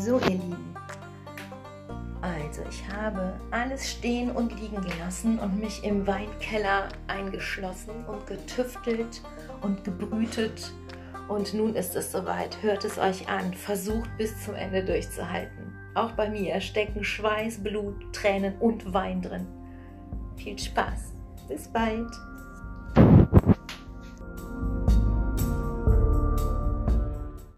So, ihr Lieben. Also, ich habe alles stehen und liegen gelassen und mich im Weinkeller eingeschlossen und getüftelt und gebrütet. Und nun ist es soweit. Hört es euch an. Versucht bis zum Ende durchzuhalten. Auch bei mir stecken Schweiß, Blut, Tränen und Wein drin. Viel Spaß. Bis bald.